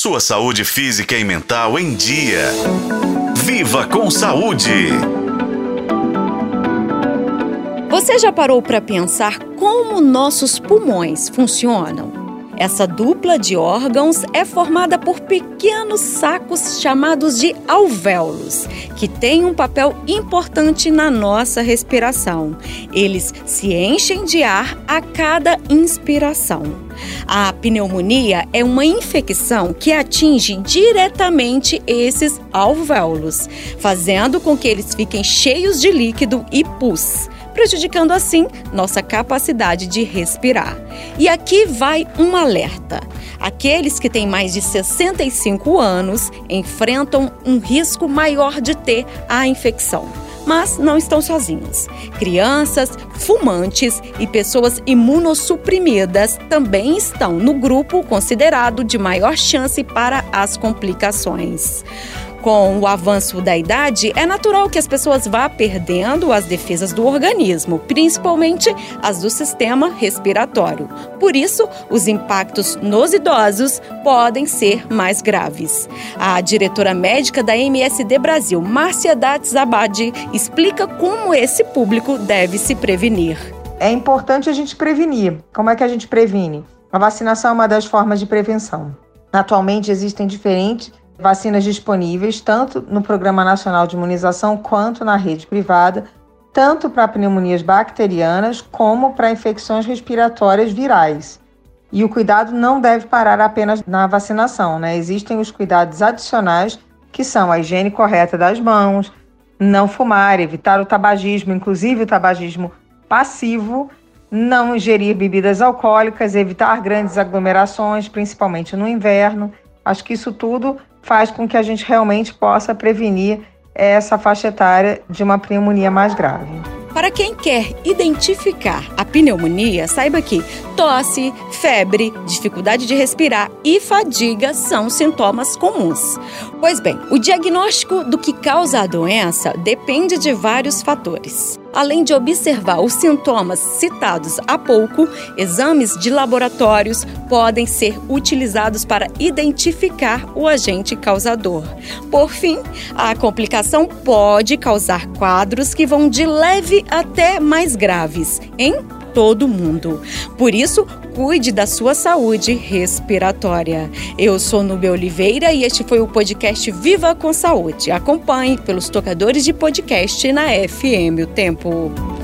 Sua saúde física e mental em dia. Viva com saúde! Você já parou para pensar como nossos pulmões funcionam? Essa dupla de órgãos é formada por pequenos sacos chamados de alvéolos, que têm um papel importante na nossa respiração. Eles se enchem de ar a cada inspiração. A pneumonia é uma infecção que atinge diretamente esses alvéolos, fazendo com que eles fiquem cheios de líquido e pus prejudicando assim nossa capacidade de respirar. E aqui vai um alerta. Aqueles que têm mais de 65 anos enfrentam um risco maior de ter a infecção mas não estão sozinhos. Crianças, fumantes e pessoas imunossuprimidas também estão no grupo considerado de maior chance para as complicações com o avanço da idade, é natural que as pessoas vá perdendo as defesas do organismo, principalmente as do sistema respiratório. Por isso, os impactos nos idosos podem ser mais graves. A diretora médica da MSD Brasil, Márcia Dates Abadi, explica como esse público deve se prevenir. É importante a gente prevenir. Como é que a gente previne? A vacinação é uma das formas de prevenção. Atualmente existem diferentes vacinas disponíveis tanto no Programa Nacional de Imunização quanto na rede privada, tanto para pneumonias bacterianas como para infecções respiratórias virais. E o cuidado não deve parar apenas na vacinação, né? Existem os cuidados adicionais, que são a higiene correta das mãos, não fumar, evitar o tabagismo, inclusive o tabagismo passivo, não ingerir bebidas alcoólicas, evitar grandes aglomerações, principalmente no inverno. Acho que isso tudo faz com que a gente realmente possa prevenir essa faixa etária de uma pneumonia mais grave. Para quem quer identificar a pneumonia, saiba que tosse, febre, dificuldade de respirar e fadiga são sintomas comuns. Pois bem, o diagnóstico do que causa a doença depende de vários fatores. Além de observar os sintomas citados há pouco, exames de laboratórios podem ser utilizados para identificar o agente causador. Por fim, a complicação pode causar quadros que vão de leve até mais graves em todo mundo. Por isso, cuide da sua saúde respiratória. Eu sou Nubia Oliveira e este foi o podcast Viva com Saúde. Acompanhe pelos tocadores de podcast na FM O Tempo.